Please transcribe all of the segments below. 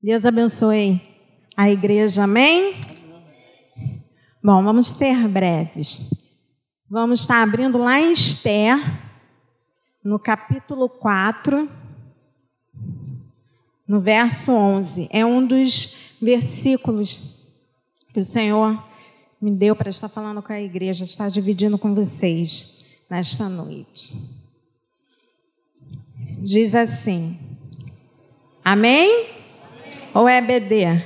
Deus abençoe a igreja, amém? Bom, vamos ser breves. Vamos estar abrindo lá em Esther, no capítulo 4, no verso 11. É um dos versículos que o Senhor me deu para estar falando com a igreja, estar dividindo com vocês nesta noite. Diz assim: Amém? Ou é BD?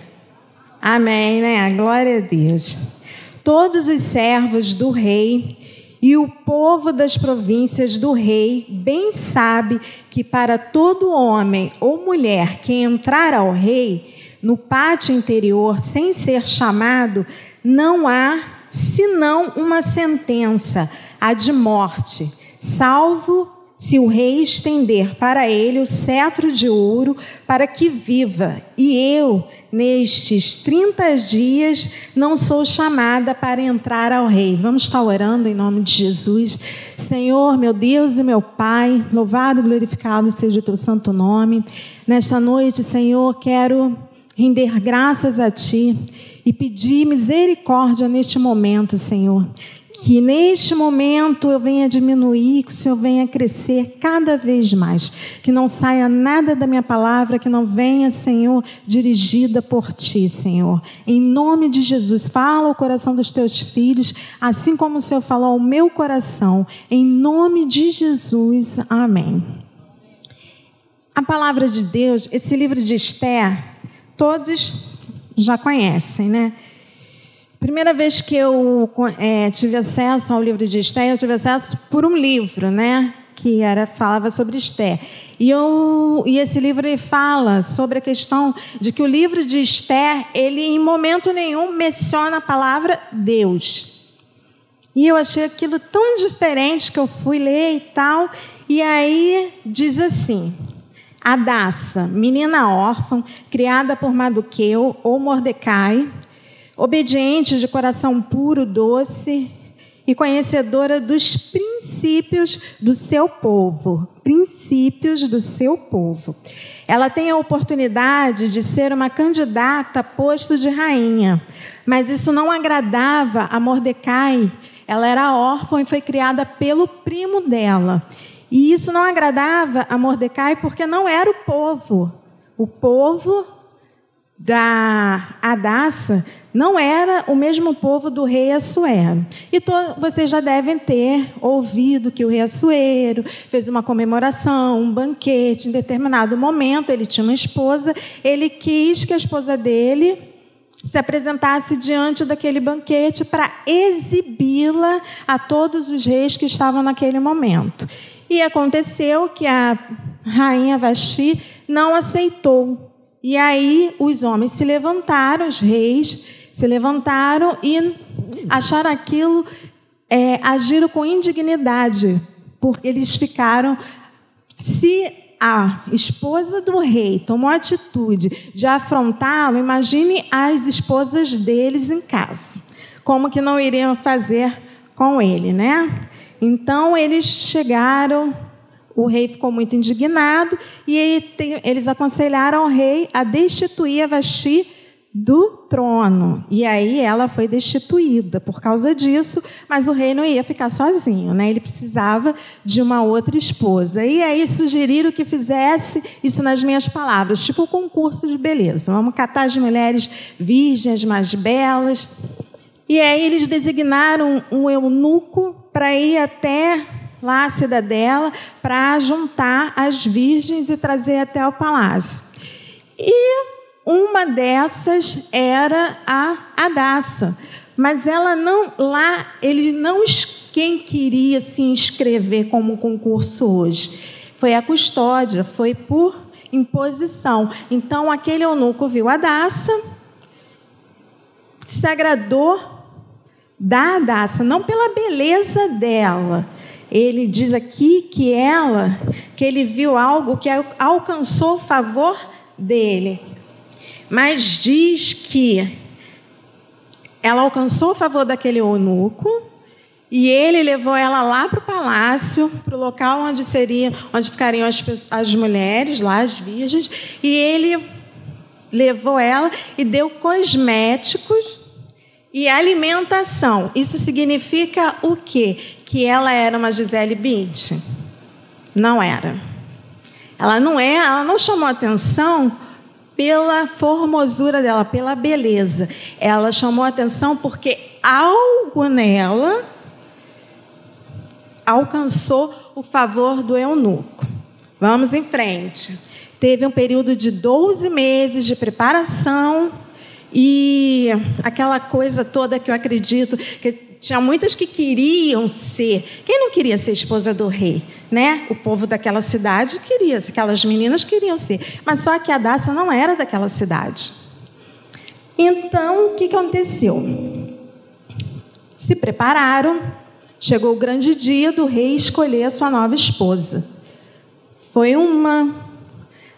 Amém, né? Glória a Deus. Todos os servos do rei e o povo das províncias do rei bem sabe que para todo homem ou mulher que entrar ao rei no pátio interior sem ser chamado, não há senão uma sentença, a de morte, salvo se o rei estender para ele o cetro de ouro para que viva, e eu, nestes 30 dias, não sou chamada para entrar ao rei. Vamos estar orando em nome de Jesus. Senhor, meu Deus e meu Pai, louvado e glorificado seja o teu santo nome. Nesta noite, Senhor, quero render graças a Ti e pedir misericórdia neste momento, Senhor que neste momento eu venha diminuir, que o Senhor venha crescer cada vez mais. Que não saia nada da minha palavra, que não venha, Senhor, dirigida por Ti, Senhor. Em nome de Jesus, fala o coração dos Teus filhos, assim como o Senhor falou ao meu coração. Em nome de Jesus, amém. A palavra de Deus, esse livro de Esther, todos já conhecem, né? Primeira vez que eu é, tive acesso ao livro de Esther, eu tive acesso por um livro, né? Que era, falava sobre Esther. E, eu, e esse livro ele fala sobre a questão de que o livro de Esther, ele em momento nenhum menciona a palavra Deus. E eu achei aquilo tão diferente que eu fui ler e tal. E aí diz assim: Adassa, menina órfã, criada por Maduqueu ou Mordecai, obediente de coração puro, doce e conhecedora dos princípios do seu povo. Princípios do seu povo. Ela tem a oportunidade de ser uma candidata a posto de rainha, mas isso não agradava a Mordecai. Ela era órfã e foi criada pelo primo dela. E isso não agradava a Mordecai porque não era o povo. O povo da Adassa não era o mesmo povo do rei Assuero. E vocês já devem ter ouvido que o rei Assuero fez uma comemoração, um banquete. Em determinado momento, ele tinha uma esposa, ele quis que a esposa dele se apresentasse diante daquele banquete para exibi-la a todos os reis que estavam naquele momento. E aconteceu que a rainha Vasti não aceitou. E aí os homens se levantaram, os reis, se levantaram e acharam aquilo, é, agiram com indignidade, porque eles ficaram. Se a esposa do rei tomou a atitude de afrontá-lo, imagine as esposas deles em casa. Como que não iriam fazer com ele, né? Então eles chegaram, o rei ficou muito indignado e eles aconselharam ao rei a destituir a Vasti do trono. E aí ela foi destituída por causa disso, mas o rei não ia ficar sozinho, né? Ele precisava de uma outra esposa. E aí sugeriram que fizesse isso nas minhas palavras, tipo um concurso de beleza. Vamos catar as mulheres virgens mais belas. E aí eles designaram um eunuco para ir até lá a cidadela para juntar as virgens e trazer até o palácio. E uma dessas era a Adassa, mas ela não lá ele não quem queria se inscrever como concurso hoje foi a custódia, foi por imposição. Então aquele eunuco viu a Adassa, se agradou da Adassa, não pela beleza dela. Ele diz aqui que ela, que ele viu algo que alcançou o favor dele mas diz que ela alcançou o favor daquele eunuco e ele levou ela lá para o palácio, para o local onde seria, onde ficariam as, as mulheres lá, as virgens, e ele levou ela e deu cosméticos e alimentação. Isso significa o quê? Que ela era uma Gisele Bündchen? Não era. Ela não é, ela não chamou atenção pela formosura dela, pela beleza. Ela chamou atenção porque algo nela alcançou o favor do eunuco. Vamos em frente. Teve um período de 12 meses de preparação e aquela coisa toda que eu acredito que tinha muitas que queriam ser. Quem não queria ser esposa do rei, né? O povo daquela cidade queria, aquelas meninas queriam ser, mas só que a Daça não era daquela cidade. Então, o que aconteceu? Se prepararam, chegou o grande dia do rei escolher a sua nova esposa. Foi uma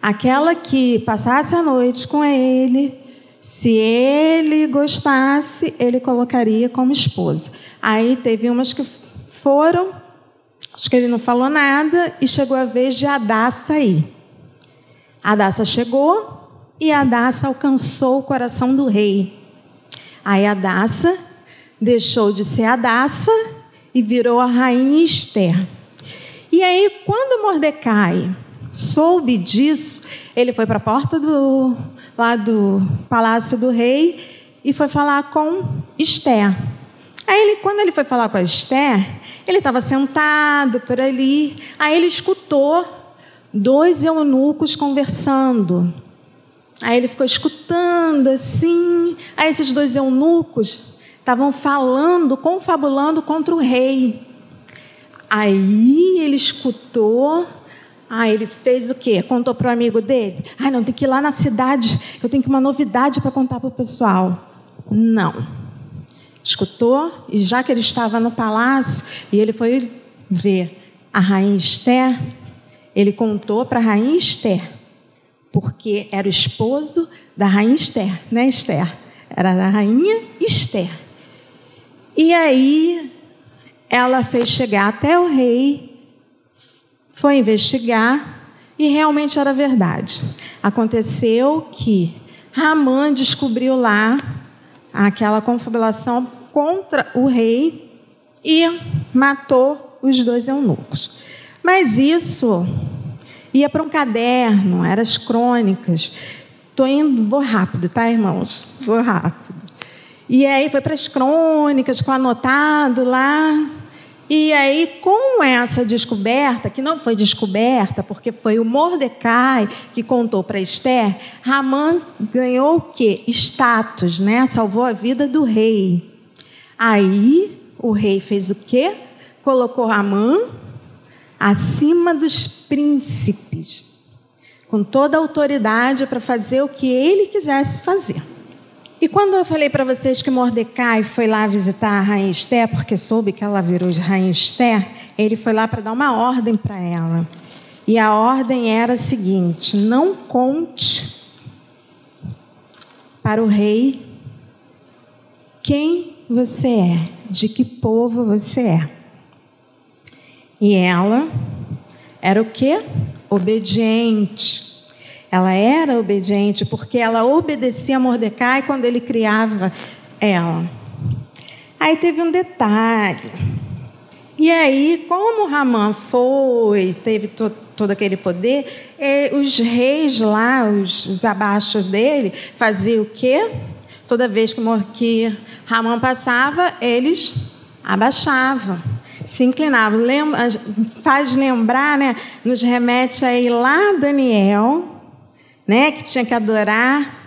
aquela que passasse a noite com ele, se ele gostasse, ele colocaria como esposa. Aí teve umas que foram, acho que ele não falou nada, e chegou a vez de Adassa ir. Adassa chegou e Adassa alcançou o coração do rei. Aí Adassa deixou de ser Adassa e virou a rainha Esther. E aí, quando Mordecai soube disso, ele foi para a porta do, lá do palácio do rei e foi falar com Esther. Aí ele, quando ele foi falar com a Esther, ele estava sentado por ali, aí ele escutou dois eunucos conversando. Aí ele ficou escutando assim, aí esses dois eunucos estavam falando, confabulando contra o rei. Aí ele escutou ah, ele fez o quê? Contou para o amigo dele? Ah, não, tem que ir lá na cidade, eu tenho que uma novidade para contar para o pessoal. Não. Escutou, e já que ele estava no palácio, e ele foi ver a rainha Esther, ele contou para a rainha Esther, porque era o esposo da rainha Esther, né, Esther? Era da rainha Esther. E aí ela fez chegar até o rei foi investigar e realmente era verdade. Aconteceu que Ramã descobriu lá aquela confabulação contra o rei e matou os dois eunucos. Mas isso ia para um caderno, eram as crônicas. Estou indo, vou rápido, tá, irmãos? Vou rápido. E aí foi para as crônicas, com anotado lá. E aí, com essa descoberta, que não foi descoberta, porque foi o Mordecai que contou para Esther, Ramã ganhou o quê? Status, né? Salvou a vida do rei. Aí, o rei fez o quê? Colocou Ramã acima dos príncipes, com toda a autoridade para fazer o que ele quisesse fazer. E quando eu falei para vocês que Mordecai foi lá visitar a rainha Esther, porque soube que ela virou de rainha Esther, ele foi lá para dar uma ordem para ela. E a ordem era a seguinte: não conte para o rei quem você é, de que povo você é. E ela era o quê? Obediente. Ela era obediente porque ela obedecia a Mordecai quando ele criava ela. Aí teve um detalhe. E aí, como Ramã foi, teve to, todo aquele poder, eh, os reis lá, os, os abaixos dele, faziam o quê? Toda vez que, que Ramã passava, eles abaixavam, se inclinavam. Lembra, faz lembrar, né? Nos remete aí lá Daniel, né, que tinha que adorar.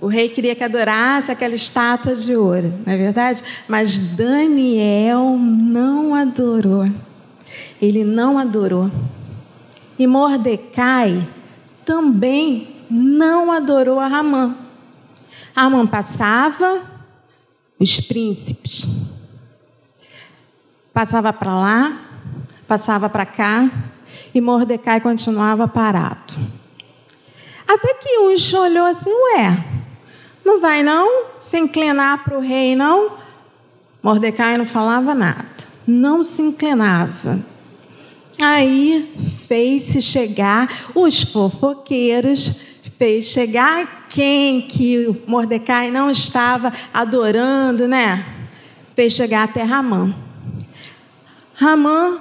O rei queria que adorasse aquela estátua de ouro, não é verdade? Mas Daniel não adorou. Ele não adorou. E Mordecai também não adorou a Ramã. Ramã passava, os príncipes. Passava para lá, passava para cá, e Mordecai continuava parado. Até que um olhou assim, ué, não vai não se inclinar para o rei, não? Mordecai não falava nada, não se inclinava. Aí fez-se chegar os fofoqueiros, fez chegar quem que Mordecai não estava adorando, né? Fez chegar até Ramã. Ramã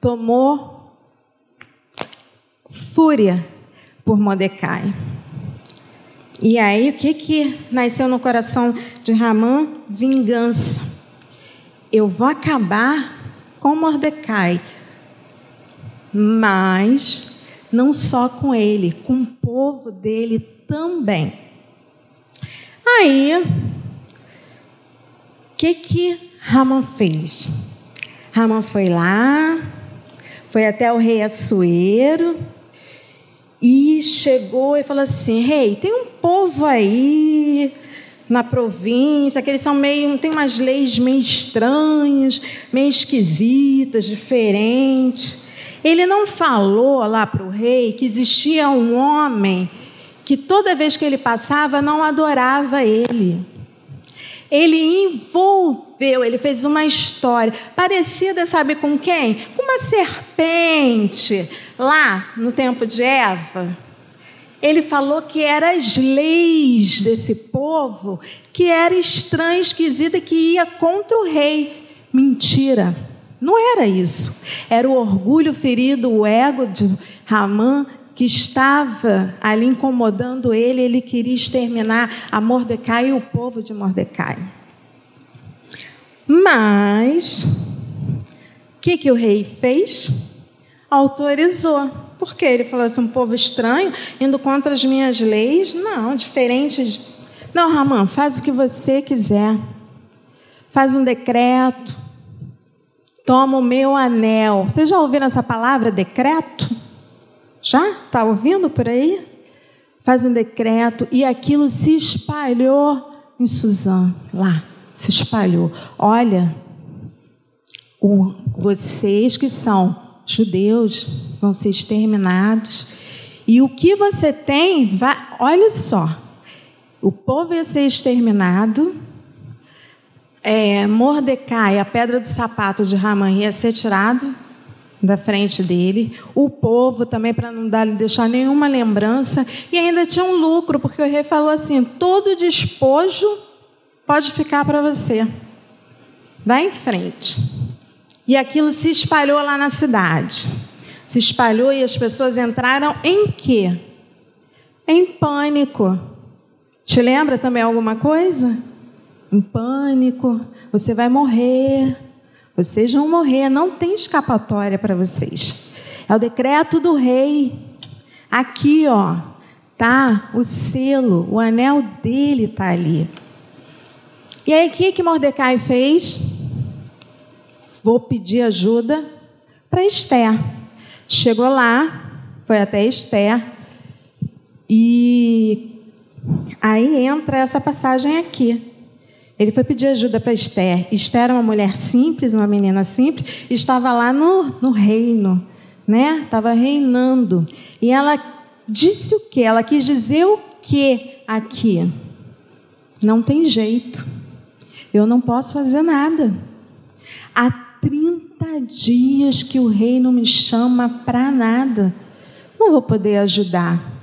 tomou fúria por Mordecai. E aí, o que, que nasceu no coração de Ramã? Vingança. Eu vou acabar com Mordecai, mas não só com ele, com o povo dele também. Aí, o que que Ramã fez? Ramã foi lá, foi até o rei Assuero e chegou e falou assim: Rei, hey, tem um povo aí na província, que eles são meio, tem umas leis meio estranhas, meio esquisitas, diferentes. Ele não falou lá para o rei que existia um homem que toda vez que ele passava não adorava ele. Ele envolveu, ele fez uma história parecida, sabe com quem? Com uma serpente lá no tempo de Eva, ele falou que eram as leis desse povo que era estranha, esquisita, que ia contra o rei. Mentira, não era isso. Era o orgulho ferido, o ego de Ramã que estava ali incomodando ele, ele queria exterminar a Mordecai e o povo de Mordecai. Mas, o que, que o rei fez? autorizou. Porque ele falou assim: um povo estranho, indo contra as minhas leis? Não, diferente. De... Não, Ramã, faz o que você quiser. Faz um decreto. Toma o meu anel. Vocês já ouviram essa palavra, decreto? Já? Está ouvindo por aí? Faz um decreto e aquilo se espalhou em Suzã, lá. Se espalhou. Olha, o, vocês que são judeus vão ser exterminados. E o que você tem, vai, olha só, o povo ia ser exterminado, é, Mordecai, a pedra do sapato de Ramã, ia ser tirado da frente dele, o povo também, para não dar, deixar nenhuma lembrança, e ainda tinha um lucro, porque o rei falou assim: todo despojo pode ficar para você. Vai em frente. E aquilo se espalhou lá na cidade. Se espalhou e as pessoas entraram em quê? Em pânico. Te lembra também alguma coisa? Em pânico. Você vai morrer. Vocês vão morrer. Não tem escapatória para vocês. É o decreto do rei. Aqui, ó, tá o selo, o anel dele tá ali. E aí, o que, que Mordecai fez? vou pedir ajuda para Esther. Chegou lá, foi até Esther, e aí entra essa passagem aqui. Ele foi pedir ajuda para Esther. Esther era uma mulher simples, uma menina simples, estava lá no, no reino, né? Estava reinando. E ela disse o que? Ela quis dizer o que aqui? Não tem jeito. Eu não posso fazer nada. A 30 dias que o rei não me chama para nada. Não vou poder ajudar.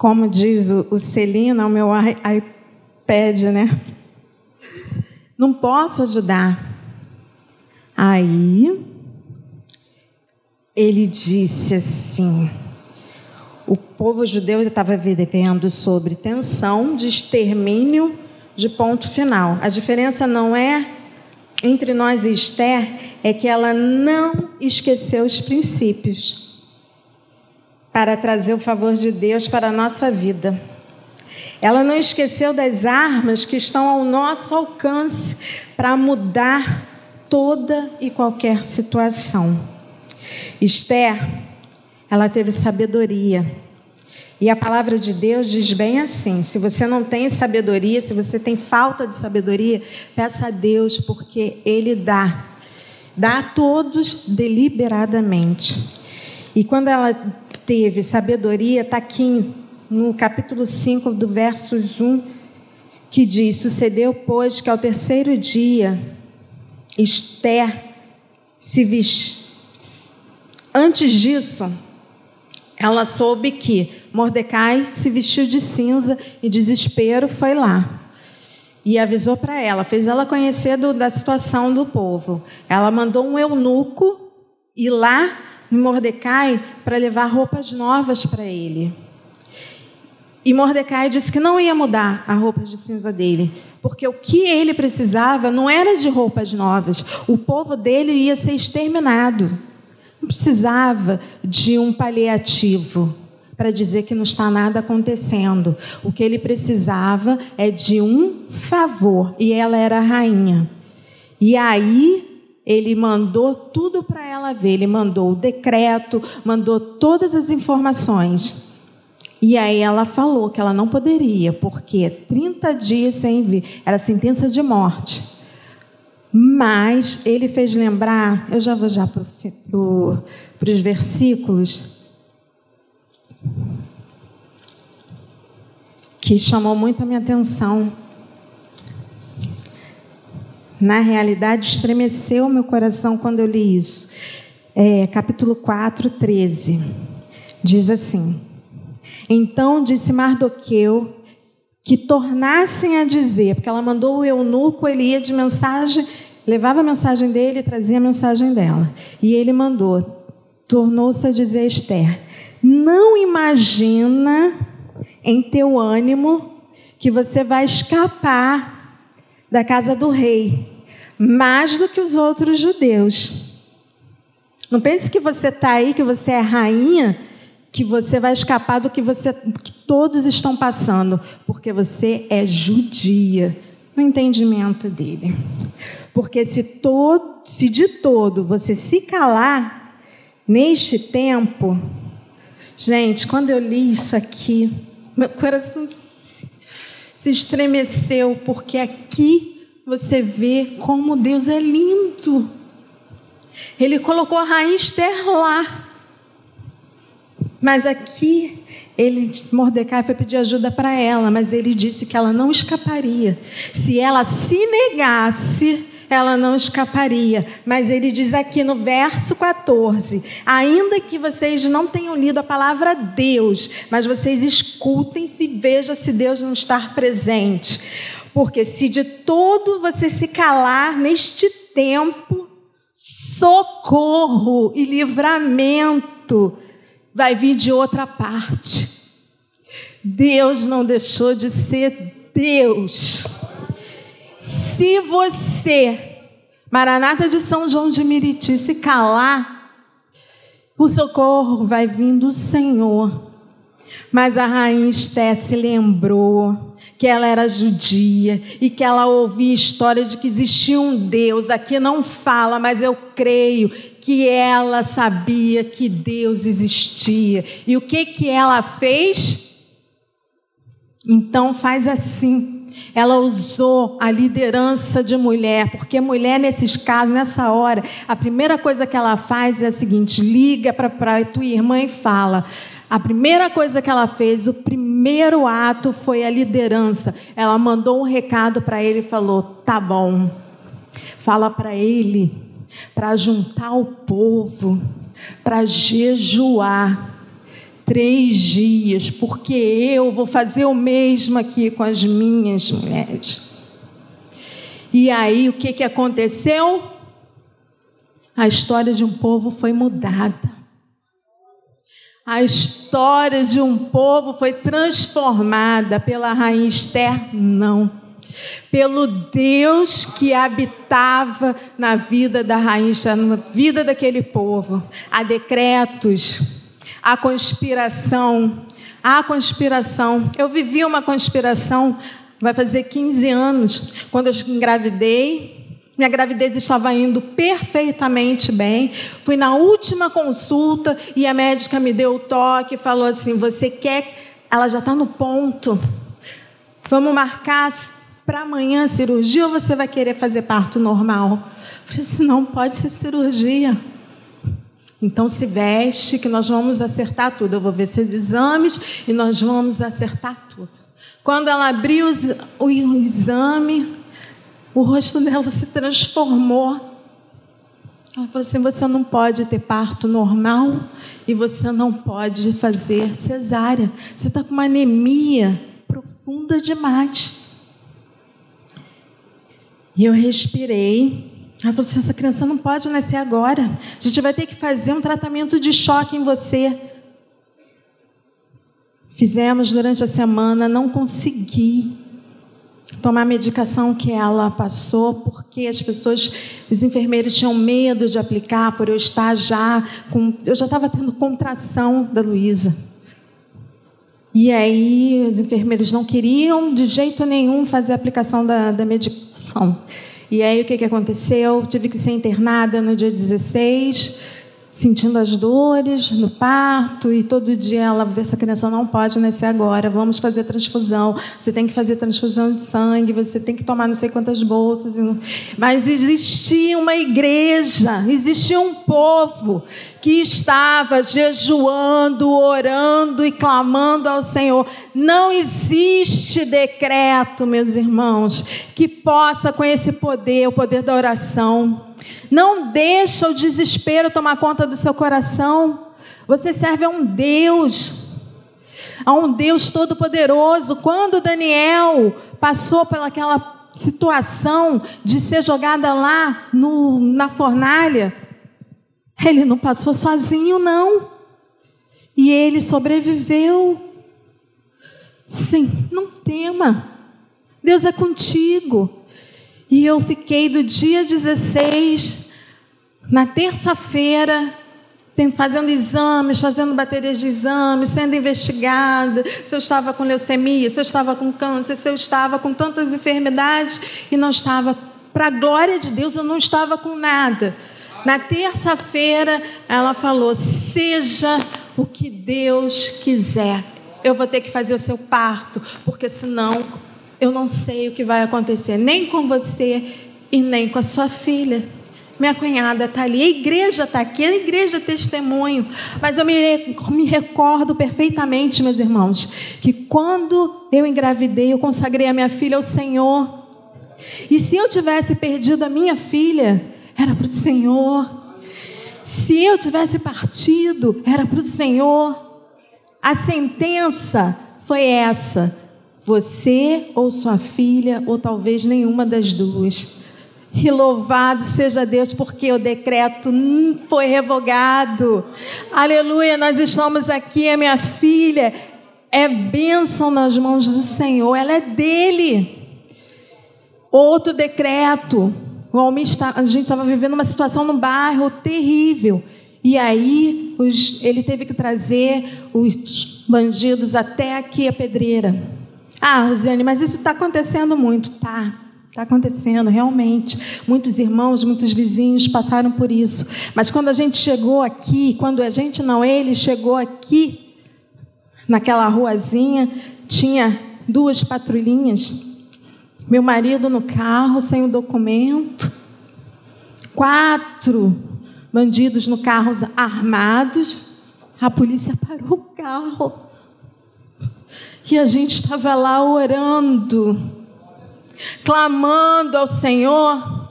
Como diz o, o Celina, o meu iPad, né? Não posso ajudar. Aí ele disse assim: o povo judeu estava vivendo sobre tensão de extermínio de ponto final. A diferença não é entre nós e Esther, é que ela não esqueceu os princípios para trazer o favor de Deus para a nossa vida. Ela não esqueceu das armas que estão ao nosso alcance para mudar toda e qualquer situação. Esther, ela teve sabedoria e a palavra de Deus diz bem assim: se você não tem sabedoria, se você tem falta de sabedoria, peça a Deus, porque Ele dá. Dá a todos deliberadamente. E quando ela teve sabedoria, está aqui no capítulo 5, do versos 1, que diz: Sucedeu, pois, que ao terceiro dia, Esther se vestiu. Antes disso, ela soube que Mordecai se vestiu de cinza e desespero foi lá. E avisou para ela, fez ela conhecer do, da situação do povo. Ela mandou um eunuco ir lá em Mordecai para levar roupas novas para ele. E Mordecai disse que não ia mudar a roupa de cinza dele, porque o que ele precisava não era de roupas novas, o povo dele ia ser exterminado. Não precisava de um paliativo para dizer que não está nada acontecendo. O que ele precisava é de um favor, e ela era a rainha. E aí ele mandou tudo para ela ver, ele mandou o decreto, mandou todas as informações. E aí ela falou que ela não poderia, porque 30 dias sem vir, era sentença de morte. Mas ele fez lembrar, eu já vou já para pro, os versículos, que chamou muito a minha atenção. Na realidade, estremeceu meu coração quando eu li isso. É, capítulo 4, 13. Diz assim: Então disse Mardoqueu que tornassem a dizer, porque ela mandou o eunuco, ele ia de mensagem, levava a mensagem dele e trazia a mensagem dela. E ele mandou, tornou-se a dizer a Esther: Não imagina em teu ânimo que você vai escapar da casa do rei mais do que os outros judeus. Não pense que você está aí, que você é rainha que você vai escapar do que, você, que todos estão passando, porque você é judia, no entendimento dele. Porque se, todo, se de todo você se calar neste tempo, gente, quando eu li isso aqui, meu coração se, estremeceu, porque aqui você vê como Deus é lindo. Ele colocou a Esther lá. Mas aqui ele Mordecai foi pedir ajuda para ela, mas ele disse que ela não escaparia. Se ela se negasse, ela não escaparia. Mas ele diz aqui no verso 14: ainda que vocês não tenham lido a palavra Deus, mas vocês escutem-se e vejam se Deus não está presente. Porque se de todo você se calar neste tempo, socorro e livramento vai vir de outra parte. Deus não deixou de ser Deus. Se você, Maranata de São João de Miriti, se calar, o socorro vai vir do Senhor. Mas a rainha Esté se lembrou que ela era judia e que ela ouvia história de que existia um Deus. Aqui não fala, mas eu creio que ela sabia que Deus existia. E o que que ela fez? Então faz assim. Ela usou a liderança de mulher, porque mulher nesses casos, nessa hora, a primeira coisa que ela faz é a seguinte: liga para a tua irmã e fala. A primeira coisa que ela fez, o primeiro ato foi a liderança. Ela mandou um recado para ele e falou: "Tá bom. Fala para ele para juntar o povo, para jejuar três dias, porque eu vou fazer o mesmo aqui com as minhas mulheres. E aí o que, que aconteceu? A história de um povo foi mudada. A história de um povo foi transformada pela rainha Esther? Não pelo Deus que habitava na vida da rainha, na vida daquele povo. Há decretos, há conspiração, há conspiração. Eu vivi uma conspiração, vai fazer 15 anos, quando eu engravidei. Minha gravidez estava indo perfeitamente bem. Fui na última consulta e a médica me deu o toque e falou assim: Você quer. Ela já está no ponto. Vamos marcar para amanhã a cirurgia ou você vai querer fazer parto normal? Eu falei assim, não pode ser cirurgia. Então se veste que nós vamos acertar tudo. Eu vou ver seus exames e nós vamos acertar tudo. Quando ela abriu o exame, o rosto dela se transformou. Ela falou assim: você não pode ter parto normal e você não pode fazer cesárea. Você está com uma anemia profunda demais. E eu respirei. Ela falou assim: essa criança não pode nascer agora. A gente vai ter que fazer um tratamento de choque em você. Fizemos durante a semana, não consegui tomar a medicação que ela passou, porque as pessoas, os enfermeiros tinham medo de aplicar, por eu estar já com. Eu já estava tendo contração da Luísa. E aí, os enfermeiros não queriam de jeito nenhum fazer a aplicação da, da medicação. E aí, o que, que aconteceu? Tive que ser internada no dia 16 sentindo as dores no parto e todo dia ela vê essa criança não pode nascer agora, vamos fazer transfusão, você tem que fazer transfusão de sangue, você tem que tomar não sei quantas bolsas. Mas existia uma igreja, existia um povo que estava jejuando, orando e clamando ao Senhor. Não existe decreto, meus irmãos, que possa com esse poder, o poder da oração, não deixa o desespero tomar conta do seu coração. Você serve a um Deus, a um Deus todo-poderoso. Quando Daniel passou pelaquela situação de ser jogada lá no, na fornalha, ele não passou sozinho, não. E ele sobreviveu. Sim, não tema. Deus é contigo. E eu fiquei do dia 16, na terça-feira, fazendo exames, fazendo baterias de exames, sendo investigada, se eu estava com leucemia, se eu estava com câncer, se eu estava com tantas enfermidades e não estava, para a glória de Deus, eu não estava com nada. Na terça-feira, ela falou: seja o que Deus quiser. Eu vou ter que fazer o seu parto, porque senão eu não sei o que vai acontecer, nem com você e nem com a sua filha. Minha cunhada está ali, a igreja está aqui, a igreja é testemunho. Mas eu me, me recordo perfeitamente, meus irmãos, que quando eu engravidei, eu consagrei a minha filha ao Senhor. E se eu tivesse perdido a minha filha, era para o Senhor. Se eu tivesse partido, era para o Senhor. A sentença foi essa: você ou sua filha, ou talvez nenhuma das duas. E louvado seja Deus, porque o decreto foi revogado. Aleluia, nós estamos aqui, a minha filha é bênção nas mãos do Senhor, ela é dele. Outro decreto, o a gente estava vivendo uma situação no bairro terrível. E aí os, ele teve que trazer os bandidos até aqui a pedreira. Ah, Rosiane, mas isso está acontecendo muito. Tá, está acontecendo, realmente. Muitos irmãos, muitos vizinhos passaram por isso. Mas quando a gente chegou aqui, quando a gente não, ele chegou aqui, naquela ruazinha, tinha duas patrulhinhas. Meu marido no carro, sem o documento. Quatro bandidos no carro armados. A polícia parou o carro que a gente estava lá orando, clamando ao Senhor,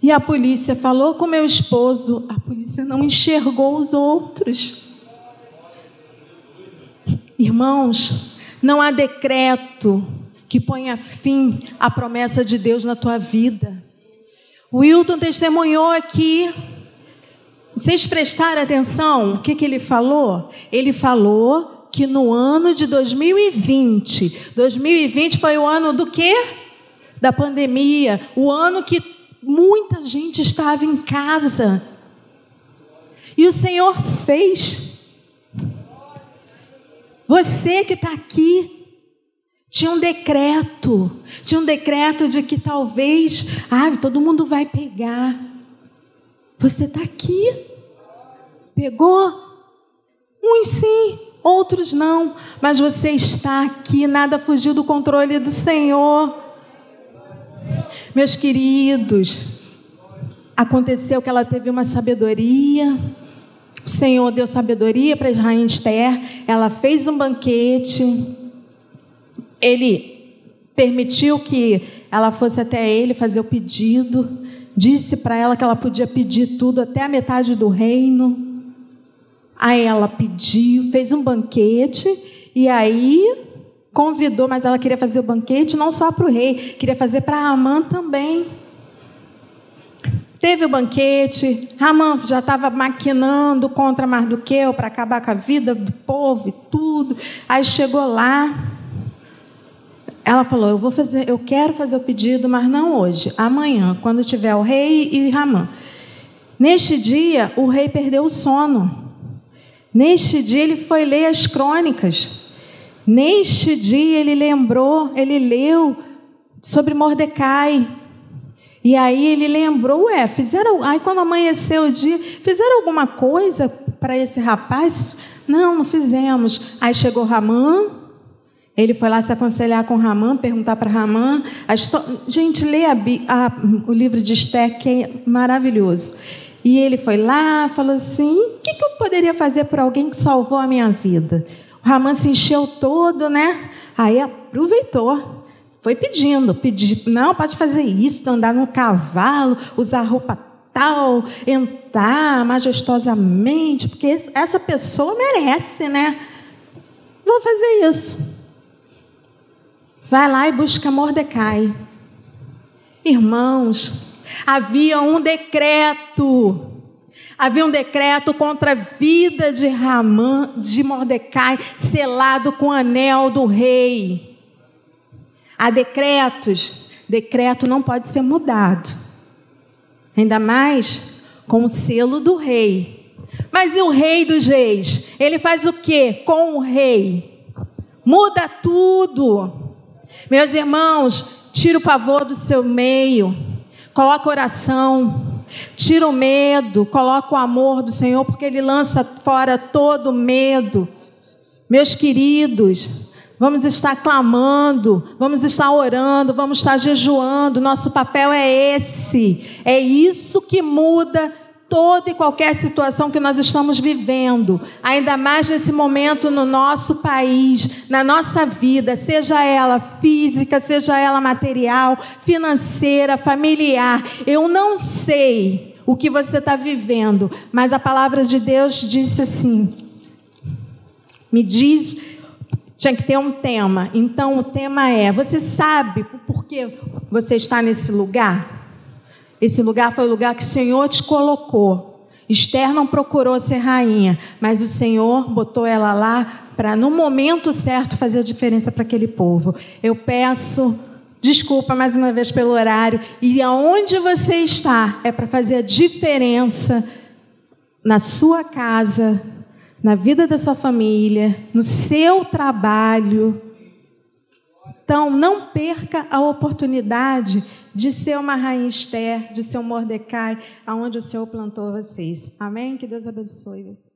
e a polícia falou com meu esposo, a polícia não enxergou os outros. Irmãos, não há decreto que ponha fim à promessa de Deus na tua vida. O Wilton testemunhou aqui. Vocês prestaram atenção? O que, que ele falou? Ele falou que no ano de 2020, 2020 foi o ano do quê? Da pandemia, o ano que muita gente estava em casa. E o Senhor fez. Você que está aqui, tinha um decreto, tinha um decreto de que talvez, ah, todo mundo vai pegar. Você está aqui, pegou? Uns sim, outros não, mas você está aqui, nada fugiu do controle do Senhor. Meus queridos, aconteceu que ela teve uma sabedoria, o Senhor deu sabedoria para rainha Esther, ela fez um banquete, ele permitiu que ela fosse até ele fazer o pedido disse para ela que ela podia pedir tudo até a metade do reino. Aí ela pediu, fez um banquete e aí convidou, mas ela queria fazer o banquete não só para o rei, queria fazer para Amã também. Teve o banquete, Ramã já estava maquinando contra Mardoqueu para acabar com a vida do povo e tudo. Aí chegou lá, ela falou: "Eu vou fazer, eu quero fazer o pedido, mas não hoje, amanhã, quando tiver o rei e Ramã". Neste dia, o rei perdeu o sono. Neste dia, ele foi ler as crônicas. Neste dia, ele lembrou, ele leu sobre Mordecai. E aí ele lembrou, ué, fizeram. Aí quando amanheceu o dia, fizeram alguma coisa para esse rapaz? Não, não fizemos. Aí chegou Ramã, ele foi lá se aconselhar com Ramã, perguntar para Ramã. Gente, lê a, a, o livro de Esther, que é maravilhoso. E ele foi lá, falou assim: o que, que eu poderia fazer por alguém que salvou a minha vida? O Ramã se encheu todo, né? Aí aproveitou. Foi pedindo, pedindo, não, pode fazer isso, andar num cavalo, usar roupa tal, entrar majestosamente, porque essa pessoa merece, né? Vou fazer isso. Vai lá e busca Mordecai. Irmãos, havia um decreto. Havia um decreto contra a vida de Ramã, de Mordecai, selado com o anel do rei. Há decretos, decreto não pode ser mudado. Ainda mais com o selo do rei. Mas e o rei dos reis? Ele faz o que com o rei? Muda tudo. Meus irmãos, tira o pavor do seu meio. Coloca oração. Tira o medo, coloca o amor do Senhor, porque Ele lança fora todo medo. Meus queridos, Vamos estar clamando, vamos estar orando, vamos estar jejuando. Nosso papel é esse. É isso que muda toda e qualquer situação que nós estamos vivendo, ainda mais nesse momento no nosso país, na nossa vida, seja ela física, seja ela material, financeira, familiar. Eu não sei o que você está vivendo, mas a palavra de Deus disse assim: me diz tinha que ter um tema. Então, o tema é: você sabe por que você está nesse lugar? Esse lugar foi o lugar que o Senhor te colocou. Esther não procurou ser rainha, mas o Senhor botou ela lá para, no momento certo, fazer a diferença para aquele povo. Eu peço desculpa mais uma vez pelo horário, e aonde você está é para fazer a diferença na sua casa, na vida da sua família, no seu trabalho. Então, não perca a oportunidade de ser uma rainha Esther, de ser um Mordecai, aonde o Senhor plantou vocês. Amém? Que Deus abençoe vocês.